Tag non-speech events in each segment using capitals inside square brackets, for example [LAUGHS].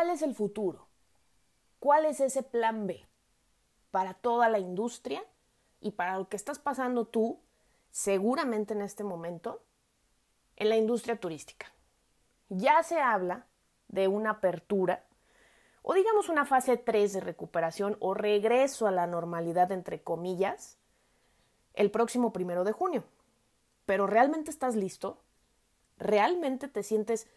¿cuál es el futuro? ¿Cuál es ese plan B para toda la industria y para lo que estás pasando tú, seguramente en este momento, en la industria turística? Ya se habla de una apertura o digamos una fase 3 de recuperación o regreso a la normalidad entre comillas el próximo primero de junio. Pero ¿realmente estás listo? ¿Realmente te sientes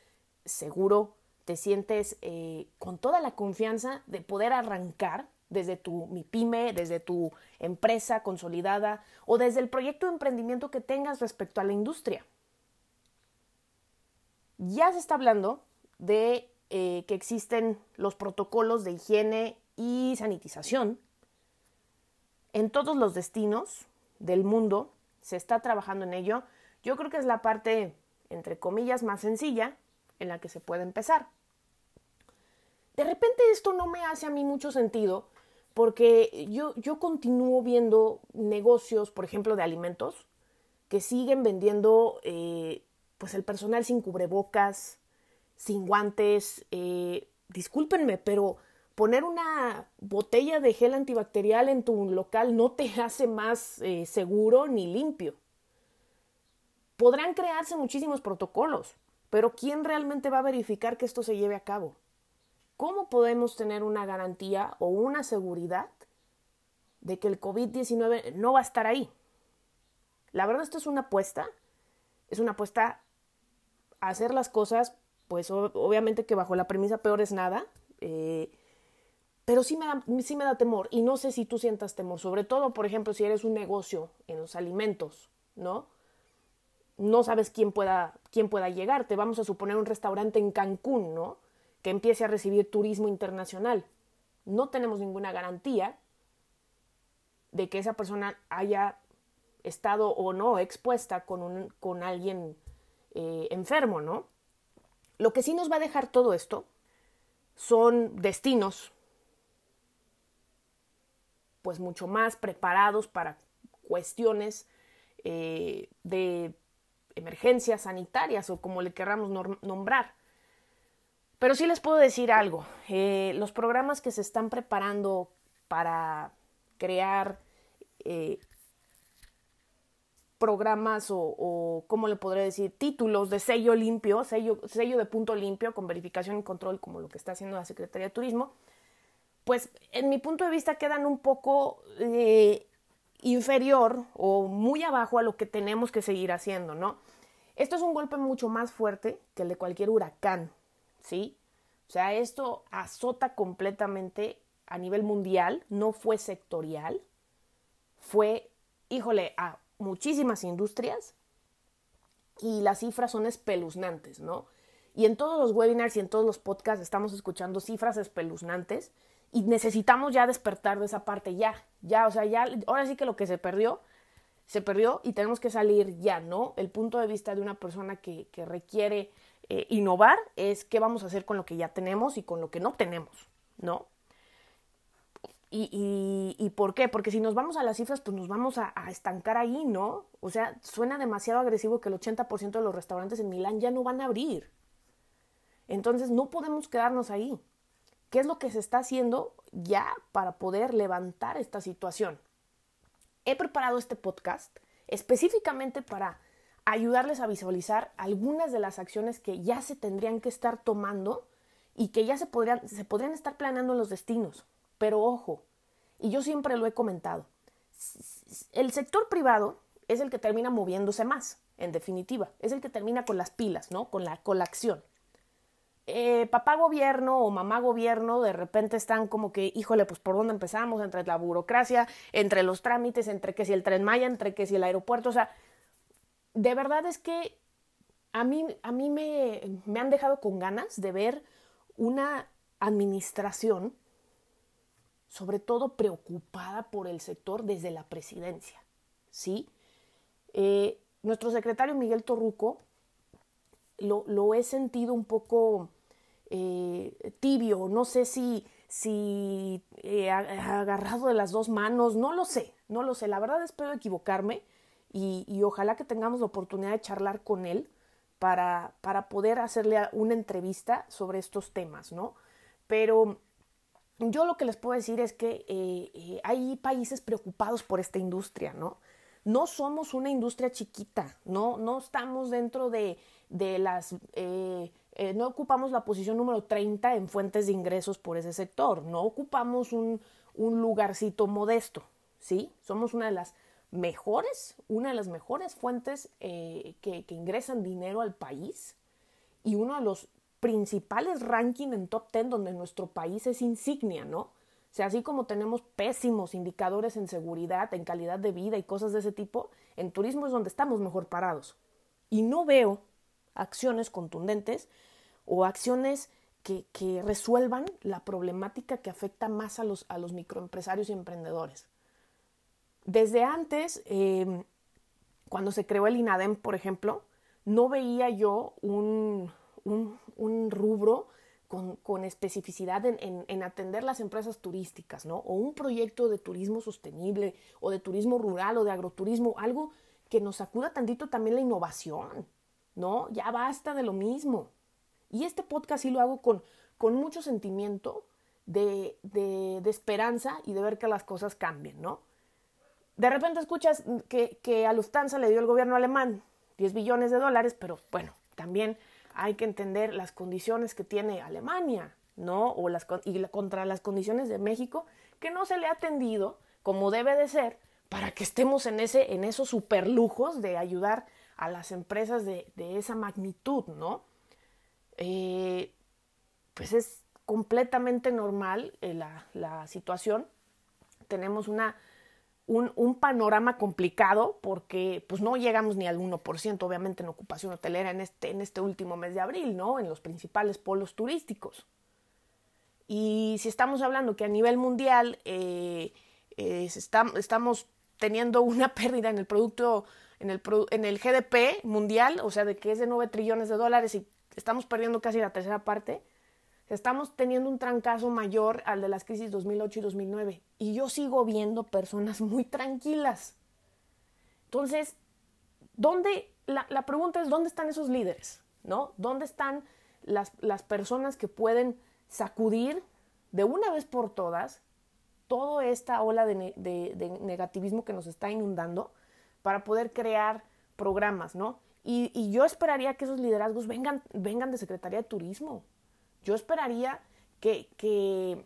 seguro? ¿Te sientes eh, con toda la confianza de poder arrancar desde tu mi pyme, desde tu empresa consolidada o desde el proyecto de emprendimiento que tengas respecto a la industria? Ya se está hablando de eh, que existen los protocolos de higiene y sanitización en todos los destinos del mundo, se está trabajando en ello. Yo creo que es la parte, entre comillas, más sencilla en la que se puede empezar. De repente esto no me hace a mí mucho sentido porque yo, yo continúo viendo negocios, por ejemplo, de alimentos, que siguen vendiendo eh, pues el personal sin cubrebocas, sin guantes. Eh, discúlpenme, pero poner una botella de gel antibacterial en tu local no te [LAUGHS] hace más eh, seguro ni limpio. Podrán crearse muchísimos protocolos, pero ¿quién realmente va a verificar que esto se lleve a cabo? ¿Cómo podemos tener una garantía o una seguridad de que el COVID-19 no va a estar ahí? La verdad, esto es una apuesta, es una apuesta a hacer las cosas, pues obviamente que bajo la premisa peor es nada, eh, pero sí me, da, sí me da temor y no sé si tú sientas temor, sobre todo, por ejemplo, si eres un negocio en los alimentos, ¿no? No sabes quién pueda, quién pueda llegar. Te vamos a suponer un restaurante en Cancún, ¿no? Que empiece a recibir turismo internacional. No tenemos ninguna garantía de que esa persona haya estado o no expuesta con, un, con alguien eh, enfermo, ¿no? Lo que sí nos va a dejar todo esto son destinos pues mucho más preparados para cuestiones eh, de emergencias sanitarias o como le querramos nombrar. Pero sí les puedo decir algo, eh, los programas que se están preparando para crear eh, programas o, o, ¿cómo le podré decir? Títulos de sello limpio, sello, sello de punto limpio con verificación y control como lo que está haciendo la Secretaría de Turismo, pues en mi punto de vista quedan un poco eh, inferior o muy abajo a lo que tenemos que seguir haciendo, ¿no? Esto es un golpe mucho más fuerte que el de cualquier huracán, ¿sí? O sea, esto azota completamente a nivel mundial, no fue sectorial, fue, híjole, a muchísimas industrias y las cifras son espeluznantes, ¿no? Y en todos los webinars y en todos los podcasts estamos escuchando cifras espeluznantes y necesitamos ya despertar de esa parte ya, ya, o sea, ya, ahora sí que lo que se perdió, se perdió y tenemos que salir ya, ¿no? El punto de vista de una persona que, que requiere eh, innovar es qué vamos a hacer con lo que ya tenemos y con lo que no tenemos, ¿no? Y, por qué? Porque si nos vamos a las cifras, pues nos vamos a, a estancar ahí, ¿no? O sea, suena demasiado agresivo que el 80% de los restaurantes en Milán ya no van a abrir. Entonces, no podemos quedarnos ahí. ¿Qué es lo que se está haciendo ya para poder levantar esta situación? He preparado este podcast específicamente para ayudarles a visualizar algunas de las acciones que ya se tendrían que estar tomando y que ya se podrían, se podrían estar planeando en los destinos. Pero ojo, y yo siempre lo he comentado, el sector privado es el que termina moviéndose más, en definitiva, es el que termina con las pilas, ¿no? Con la, con la acción. Eh, papá gobierno o mamá gobierno de repente están como que, híjole, pues por dónde empezamos, entre la burocracia, entre los trámites, entre que si el tren Maya, entre que si el aeropuerto, o sea, de verdad es que a mí, a mí me, me han dejado con ganas de ver una administración, sobre todo preocupada por el sector desde la presidencia, ¿sí? Eh, nuestro secretario Miguel Torruco lo, lo he sentido un poco eh, tibio, no sé si, si eh, agarrado de las dos manos, no lo sé, no lo sé, la verdad espero equivocarme y, ojalá que tengamos la oportunidad de charlar con él para, para poder hacerle una entrevista sobre estos temas, ¿no? Pero yo lo que les puedo decir es que eh, eh, hay países preocupados por esta industria, ¿no? No somos una industria chiquita, no, no estamos dentro de, de las... Eh, no ocupamos la posición número 30 en fuentes de ingresos por ese sector, no ocupamos un, un lugarcito modesto, ¿sí? Somos una de las mejores, una de las mejores fuentes que, que ingresan dinero al país y uno de los principales rankings en top 10 donde nuestro país es insignia, ¿no? O sea, así como tenemos pésimos indicadores en seguridad, en calidad de vida y cosas de ese tipo, en turismo es donde estamos mejor parados. Y no veo acciones contundentes o acciones que, que resuelvan la problemática que afecta más a los, a los microempresarios y emprendedores. Desde antes, eh, cuando se creó el INADEM, por ejemplo, no veía yo un, un, rubro con, especificidad en, atender las empresas turísticas, ¿no? O un proyecto de turismo sostenible, o de turismo rural, o de agroturismo, algo que nos sacuda tantito también la innovación, ¿no? Ya basta de lo mismo. Y este podcast sí lo hago con, con mucho sentimiento de, de, de, esperanza y de ver que las cosas cambien, ¿no? De repente escuchas que, que a Lufthansa le dio el gobierno alemán 10 billones de dólares, pero bueno, también hay que entender las condiciones que tiene Alemania, ¿no? O las, y contra las condiciones de México, que no se le ha atendido como debe de ser para que estemos en, ese, en esos superlujos de ayudar a las empresas de, esa magnitud, ¿no? Eh, pues es completamente normal eh, la, la situación. Tenemos una un, panorama complicado porque pues no llegamos ni al 1% obviamente en ocupación hotelera en este, en este último mes de abril, ¿no? En los principales polos turísticos. Y si estamos hablando que a nivel mundial eh, eh, estamos teniendo una [LAUGHS] pérdida en el producto, en el, en el GDP mundial, o sea, de que es de 9 trillones de dólares y estamos perdiendo casi la tercera parte, Estamos teniendo un trancazo mayor al de las crisis 2008 y 2009 y yo sigo viendo personas [LAUGHS] muy tranquilas. Entonces, ¿dónde? La, la pregunta es, ¿dónde están esos líderes? ¿No? ¿Dónde están las, las personas que pueden sacudir de una vez por todas toda esta ola de, de, negativismo que nos está inundando para poder crear programas, ¿no? Y, y, yo esperaría que esos liderazgos vengan, vengan de Secretaría de Turismo, yo esperaría que,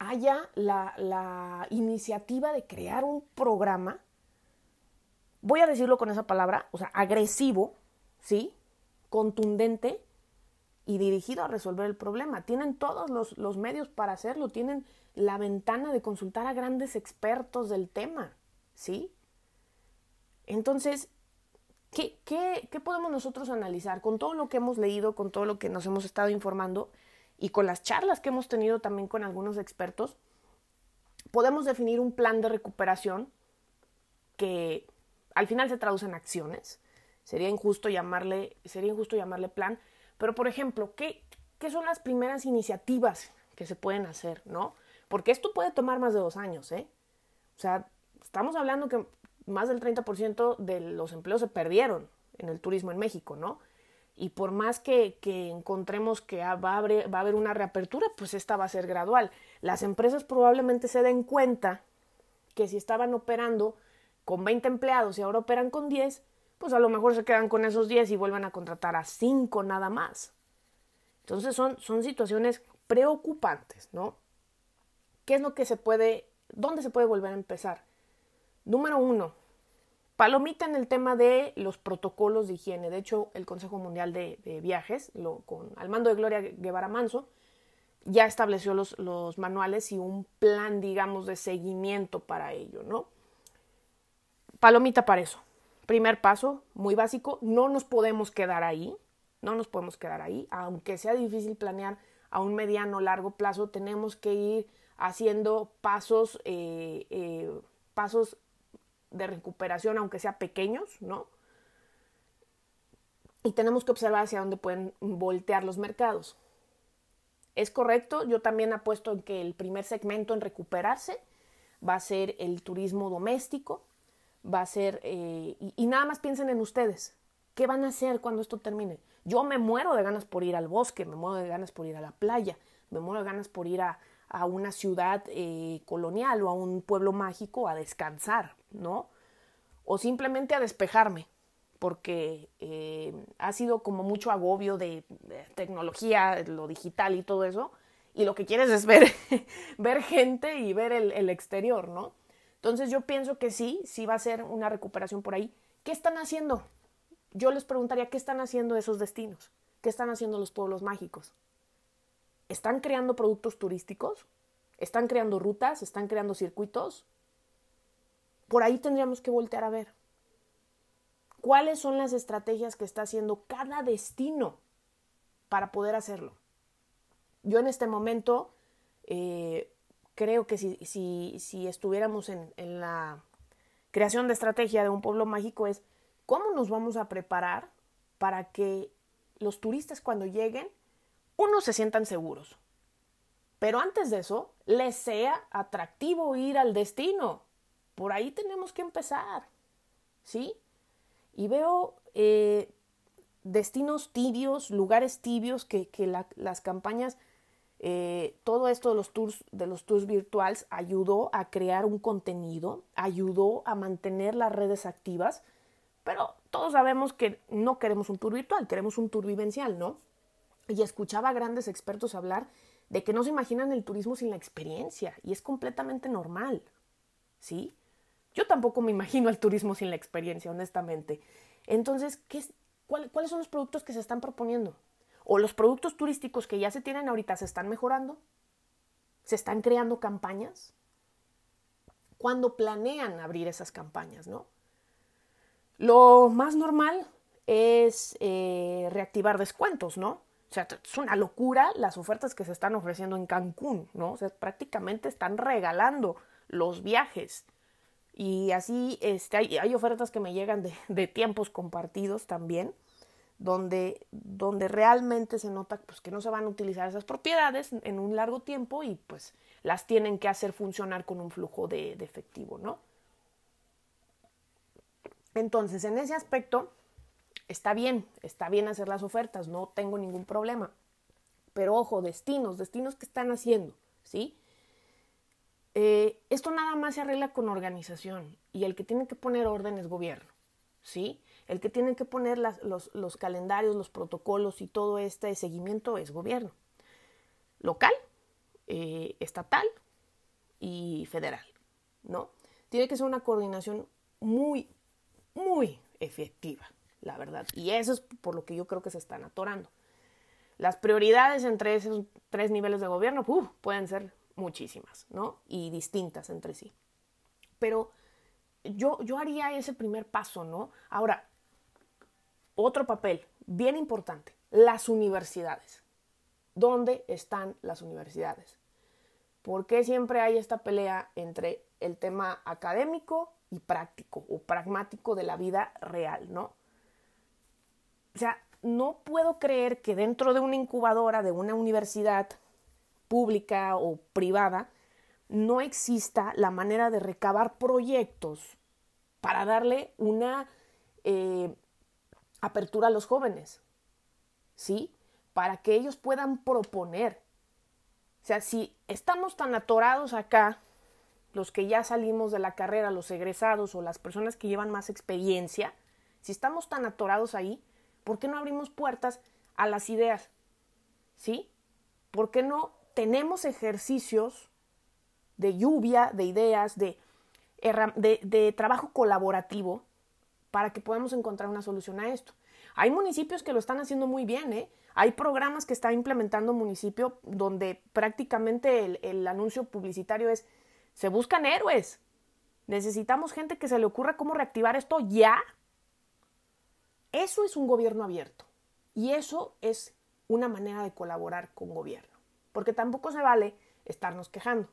haya la, iniciativa de crear un programa, voy a decirlo con esa palabra, o sea, agresivo, ¿sí? Contundente y dirigido a resolver el problema. Tienen todos los, los medios para hacerlo, tienen la ventana de consultar a grandes expertos del tema, ¿sí? Entonces, ¿Qué, qué, podemos nosotros analizar con todo lo que hemos leído, con todo lo que nos hemos estado informando y con las charlas que hemos tenido también con algunos expertos? Podemos definir un plan de recuperación que al final se traduce en acciones. Sería injusto llamarle, sería injusto llamarle plan, pero por ejemplo, ¿qué, ¿qué son las primeras iniciativas que se pueden hacer, no? Porque esto puede tomar más de dos años, ¿eh? O sea, estamos hablando que más del 30% de los empleos se perdieron en el turismo en México, ¿no? Y por más que, encontremos que va a, haber, una reapertura, pues esta va a ser gradual. Las empresas probablemente se den cuenta que si estaban operando con 20 empleados y ahora operan con 10, pues a lo mejor se quedan con esos 10 y vuelvan a contratar a 5 nada más. Entonces son situaciones preocupantes, ¿no? ¿Qué es lo que se puede, dónde se puede volver a empezar? Número uno, palomita en el tema de los protocolos de higiene. De hecho, el Consejo Mundial de, Viajes, con, al mando de Gloria Guevara Manso, ya estableció los, los, manuales y un plan, digamos, de seguimiento para ello, ¿no? Palomita para eso. Primer paso, muy básico, no nos podemos quedar ahí, no nos podemos quedar ahí, aunque sea difícil planear a un mediano largo plazo, tenemos que ir haciendo pasos, eh, eh, pasos de recuperación, aunque sea pequeños, ¿no? Y tenemos que observar hacia dónde pueden voltear los mercados. Es correcto, yo también apuesto en que el primer segmento en recuperarse va a ser el turismo doméstico, va a ser, eh, y, y, nada más piensen en ustedes, ¿qué van a hacer cuando esto termine? Yo me muero de ganas por ir al bosque, me muero de ganas por ir a la playa, me muero de ganas por ir a, una ciudad eh, colonial o a un pueblo mágico a descansar, ¿no? O simplemente a despejarme, porque eh, ha sido como mucho agobio de, tecnología, lo digital y todo eso, y lo que quieres es ver, [LAUGHS] ver gente y ver el, el exterior, ¿no? Entonces yo pienso que sí, sí va a ser una recuperación por ahí. ¿Qué están haciendo? Yo les preguntaría, ¿qué están haciendo esos destinos? ¿Qué están haciendo los pueblos mágicos? ¿Están creando productos turísticos? ¿Están creando rutas? ¿Están creando circuitos? Por ahí tendríamos que voltear a ver. ¿Cuáles son las estrategias que está haciendo cada destino para poder hacerlo? Yo en este momento eh, creo que si, si, estuviéramos en, en la creación de estrategia de un pueblo mágico es cómo nos vamos a preparar para que los turistas cuando lleguen, uno, se sientan seguros. Pero antes de eso, les sea atractivo ir al destino. Por ahí tenemos que empezar. ¿Sí? Y veo eh, destinos tibios, lugares tibios que, las campañas, eh, todo esto de los tours, de los tours virtuales ayudó a crear un contenido, ayudó a mantener las redes activas pero todos sabemos que no queremos un tour virtual, queremos un tour vivencial, ¿no? Y escuchaba a grandes expertos hablar de que no se imaginan el turismo sin la experiencia, y es completamente normal, ¿sí? Yo tampoco me imagino el turismo sin la experiencia, honestamente. Entonces, ¿qué ¿cuáles son los productos que se están proponiendo? ¿O los productos turísticos que ya se tienen ahorita se están mejorando? ¿Se están creando campañas? ¿Cuándo planean abrir esas campañas, no? Lo más normal es eh, reactivar descuentos, ¿no? O sea, es una locura las ofertas que se están ofreciendo en Cancún, ¿no? O sea, prácticamente están regalando los viajes. Y así este, hay, ofertas que me llegan de, tiempos compartidos también, donde, donde realmente se nota pues, que no se van a utilizar esas propiedades en un largo tiempo y pues las tienen que hacer funcionar con un flujo de efectivo, ¿no? Entonces, en ese aspecto, está bien, está bien hacer las ofertas, no tengo ningún problema. Pero ojo, destinos, destinos que están haciendo, ¿sí? Eh, esto nada más se arregla con organización y el que tiene que poner orden es gobierno, ¿sí? El que tiene que poner los, calendarios, los protocolos y todo este seguimiento es gobierno. Local, eh, estatal y federal, ¿no? Tiene que ser una coordinación muy, muy efectiva, la verdad. Y eso es por lo que yo creo que se están atorando. Las prioridades entre esos tres niveles de gobierno pueden ser muchísimas, ¿no? Y distintas entre sí. Pero yo, yo haría ese primer paso, ¿no? Ahora, otro papel bien importante, las universidades. ¿Dónde están las universidades? ¿Por qué siempre hay esta pelea entre el tema académico y práctico o pragmático de la vida real, ¿no? O sea, no puedo creer que dentro de una incubadora de una universidad pública o privada no exista la manera de recabar proyectos para darle una eh, apertura a los jóvenes, ¿sí? Para que ellos puedan proponer. O sea, si estamos tan atorados acá los que ya salimos de la carrera, los egresados o las personas que llevan más experiencia, si estamos tan atorados ahí, ¿por qué no abrimos puertas a las ideas? ¿Sí? ¿Por qué no tenemos ejercicios de lluvia, de ideas, de, trabajo colaborativo para que podamos encontrar una solución a esto? Hay municipios que lo están haciendo muy bien, ¿eh? Hay programas que está implementando municipio donde prácticamente el anuncio publicitario es se buscan héroes. Necesitamos gente que se le ocurra cómo reactivar esto ya. Eso es un gobierno abierto. Y eso es una manera de colaborar con gobierno. Porque tampoco se vale estarnos quejando.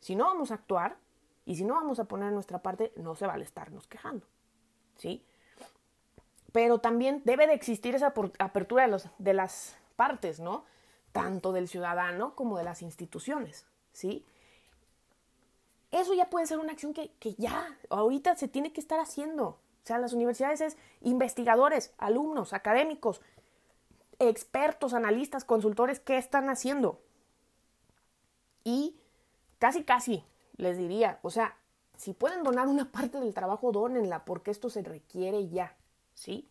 Si no vamos a actuar y si no vamos a poner nuestra parte, no se vale estarnos quejando. ¿Sí? Pero también debe de existir esa apertura de, las partes, ¿no? Tanto del ciudadano como de las instituciones. ¿Sí? Eso ya puede ser una acción que, ya ahorita se tiene que estar haciendo. O sea, las universidades es investigadores, alumnos, académicos, expertos, analistas, consultores, ¿qué están haciendo? Y casi, casi les diría, o sea, si pueden donar una parte del trabajo, dónenla, porque esto se requiere ya, ¿sí?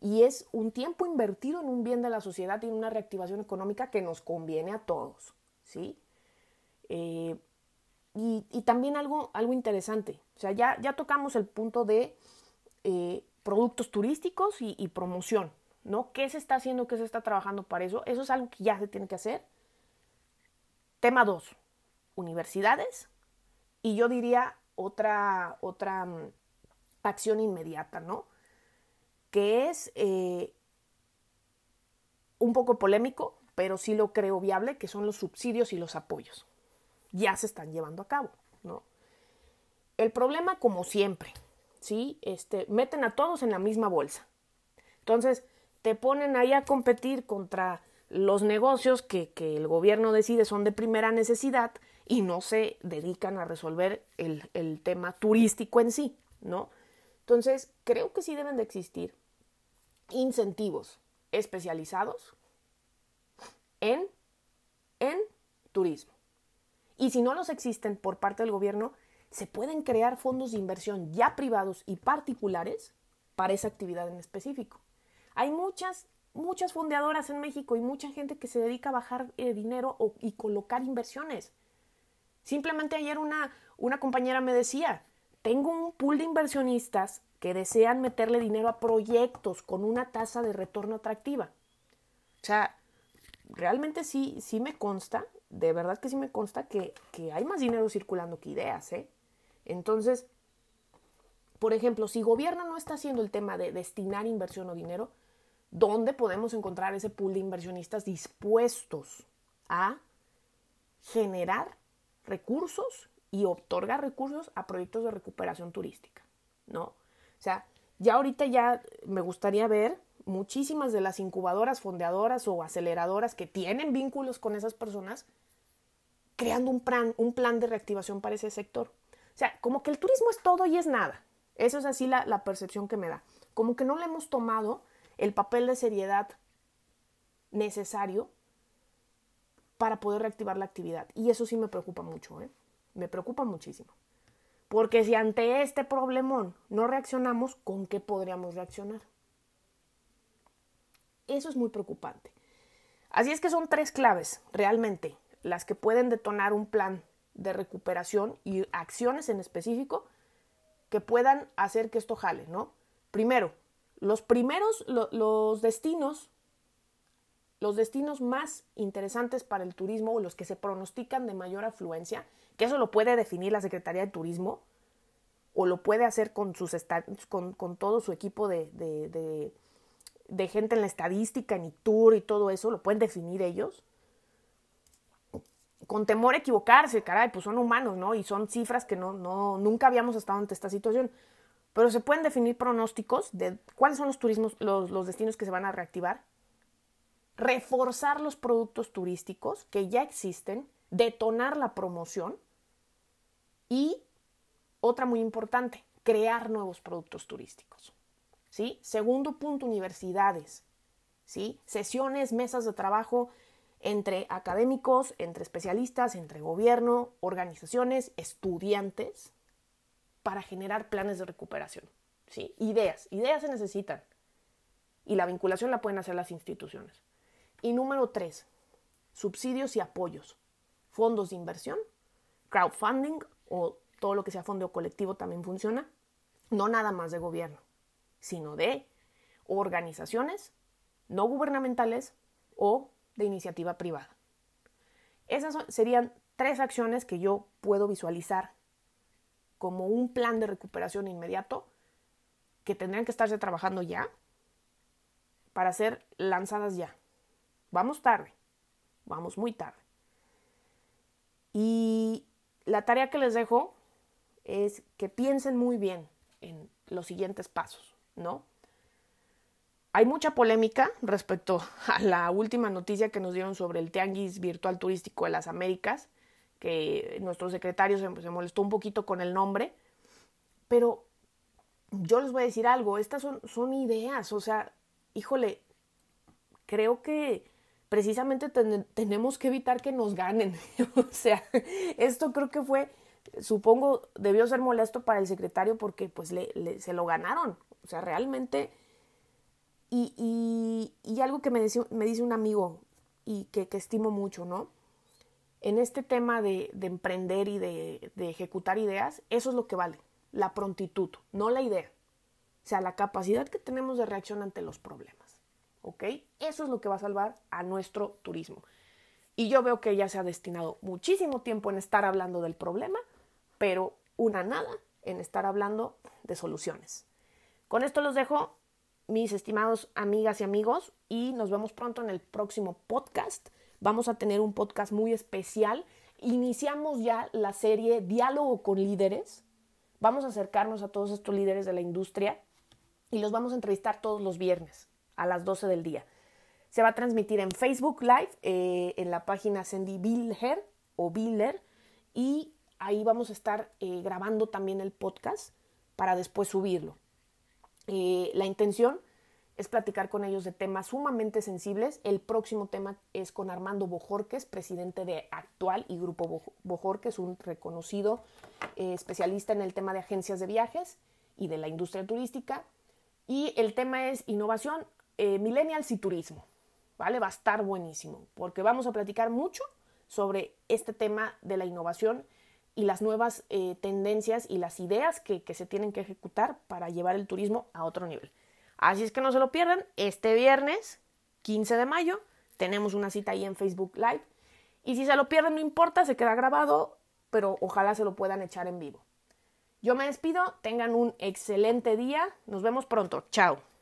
Y es un tiempo invertido en un bien de la sociedad y en una reactivación económica que nos conviene a todos, ¿sí? Eh, y, también algo, algo interesante, o sea, ya, ya tocamos el punto de eh, productos turísticos y, promoción, ¿no? ¿Qué se está haciendo, qué se está trabajando para eso? Eso es algo que ya se tiene que hacer. Tema 2, universidades. Y yo diría otra, otra mm, acción inmediata, ¿no? Que es eh, un poco polémico, pero sí lo creo viable, que son los subsidios y los apoyos ya se están llevando a cabo, ¿no? El problema, como siempre, ¿sí? Este, meten a todos en la misma bolsa. Entonces, te ponen ahí a competir contra los negocios que, que el gobierno decide son de primera necesidad y no se dedican a resolver el, el tema turístico en sí, ¿no? Entonces, creo que sí deben de existir incentivos especializados en, en turismo. Y si no los existen por parte del gobierno, se pueden crear fondos de inversión ya privados y particulares para esa actividad en específico. Hay muchas, muchas fondeadoras en México y mucha gente que se dedica a bajar eh, dinero y colocar inversiones. Simplemente ayer una, una compañera me decía, tengo un pool de inversionistas que desean meterle dinero a proyectos con una tasa de retorno atractiva. O sea, realmente sí, sí me consta de verdad que sí me consta que, hay más dinero circulando que ideas, ¿eh? Entonces, por ejemplo, si gobierno no está haciendo el tema de destinar inversión o dinero, ¿dónde podemos encontrar ese pool de inversionistas dispuestos a generar recursos y otorgar recursos a proyectos de recuperación turística? ¿No? O sea, ya ahorita ya me gustaría ver muchísimas de las incubadoras, fondeadoras o aceleradoras que tienen vínculos con esas personas creando un plan, un plan de reactivación para ese sector. O sea, como que el turismo es todo y es nada. Eso es así la, percepción que me da. Como que no le hemos tomado el papel de seriedad necesario para poder reactivar la actividad. Y eso sí me preocupa mucho, ¿eh? Me preocupa muchísimo. Porque si ante este problemón no reaccionamos, ¿con qué podríamos reaccionar? Eso es muy preocupante. Así es que son tres claves, realmente, las que pueden detonar un plan de recuperación y acciones en específico que puedan hacer que esto jale, ¿no? Primero, los primeros, los destinos, los destinos más interesantes para el turismo o los que se pronostican de mayor afluencia, que eso lo puede definir la Secretaría de Turismo o lo puede hacer con, sus con, con todo su equipo de, de, de gente en la estadística, en ITUR y todo eso, lo pueden definir ellos con temor a equivocarse, caray, pues son humanos, ¿no? Y son cifras que no, no, nunca habíamos estado ante esta situación. Pero se pueden definir pronósticos de cuáles son los turismos, los, los destinos que se van a reactivar, reforzar los productos turísticos que ya existen, detonar la promoción y otra muy importante, crear nuevos productos turísticos. ¿Sí? Segundo punto, universidades. ¿Sí? Sesiones, mesas de trabajo entre académicos, entre especialistas, entre gobierno, organizaciones, estudiantes, para generar planes de recuperación. ¿sí? Ideas, ideas se necesitan. Y la vinculación la pueden hacer las instituciones. Y número tres, subsidios y apoyos. Fondos de inversión, crowdfunding o todo lo que sea fondo colectivo también funciona. No nada más de gobierno, sino de organizaciones no gubernamentales o de iniciativa privada. Esas serían tres acciones que yo puedo visualizar como un plan de recuperación inmediato que tendrían que estarse trabajando ya para ser lanzadas ya. Vamos tarde, vamos muy tarde. Y la tarea que les dejo es que piensen muy bien en los siguientes pasos, ¿no? Hay mucha polémica respecto [LAUGHS] a la última noticia que nos dieron sobre el Tianguis Virtual Turístico de las Américas, que nuestro secretario se, molestó un poquito con el nombre, pero yo les voy a decir algo, estas son, son ideas, o sea, híjole, creo que precisamente tenemos que evitar que nos ganen. [LAUGHS] o sea, esto creo que fue, supongo, debió ser molesto para el secretario porque pues le, se lo ganaron. O sea, realmente... Y, algo que me dice, un amigo y que, estimo mucho, ¿no? en este tema de, emprender y de, ejecutar ideas, eso es lo que vale, la prontitud, no la idea. O sea, la capacidad que tenemos de reacción ante los problemas. ¿Ok? Eso es lo que va a salvar a nuestro turismo. Y yo veo que ya se ha destinado muchísimo tiempo en estar hablando del problema, pero una nada en estar hablando de soluciones. Con esto los dejo, mis estimados amigas y amigos, y nos vemos pronto en el próximo podcast. Vamos a tener un podcast muy especial. Iniciamos ya la serie Diálogo con líderes. Vamos a acercarnos a todos estos líderes de la industria y los vamos a entrevistar todos los viernes a las 12 del día. Se va a transmitir en Facebook Live, eh, en la página Sandy Biller o Biller, y ahí vamos a estar eh, grabando también el podcast para después subirlo. Eh, la intención es platicar con ellos de temas sumamente sensibles. El próximo tema es con Armando Bojorques, presidente de Actual y Grupo Bojorques, un reconocido eh, especialista en el tema de agencias de viajes y de la industria turística. Y el tema es innovación, eh, millennials y turismo. ¿Vale? Va a estar buenísimo, porque vamos a platicar mucho sobre este tema de la innovación y las nuevas eh, tendencias y las ideas que se tienen que ejecutar para llevar el turismo a otro nivel. Así es que no se lo pierdan. Este viernes, 15 de mayo, tenemos una cita ahí en Facebook Live. Y si se lo pierden, no importa, se queda grabado, pero ojalá se lo puedan echar en vivo. Yo me despido, tengan un excelente día, nos vemos pronto, chao.